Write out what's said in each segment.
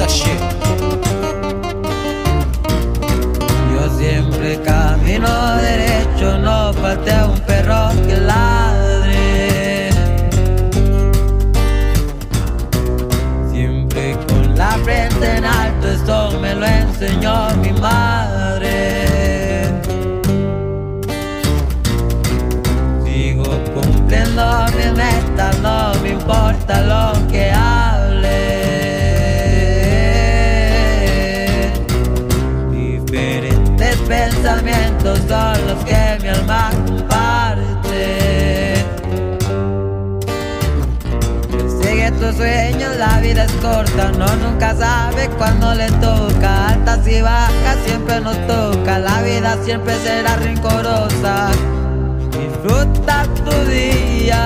off. Yo siempre camino derecho, no falta un perro que ladre. Siempre con la frente en alto, esto me lo enseñó mi madre. Sigo cumpliendo mi meta, no me importa lo son los que mi alma comparte. Sigue tus sueños, la vida es corta, no nunca sabe cuándo le toca. Altas y bajas siempre nos toca, la vida siempre será rencorosa. Disfruta tu día,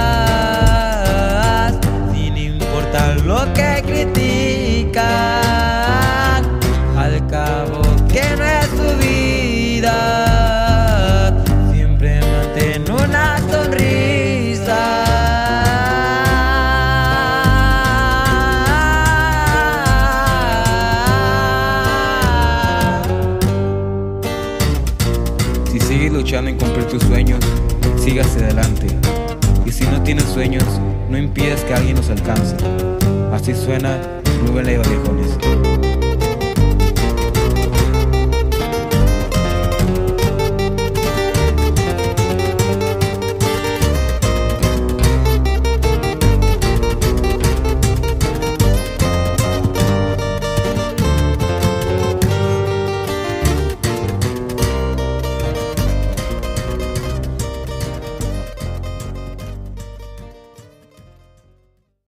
en cumplir tus sueños, sigas adelante. Y si no tienes sueños, no impidas que alguien los alcance. Así suena Rubén Leiva Viejones.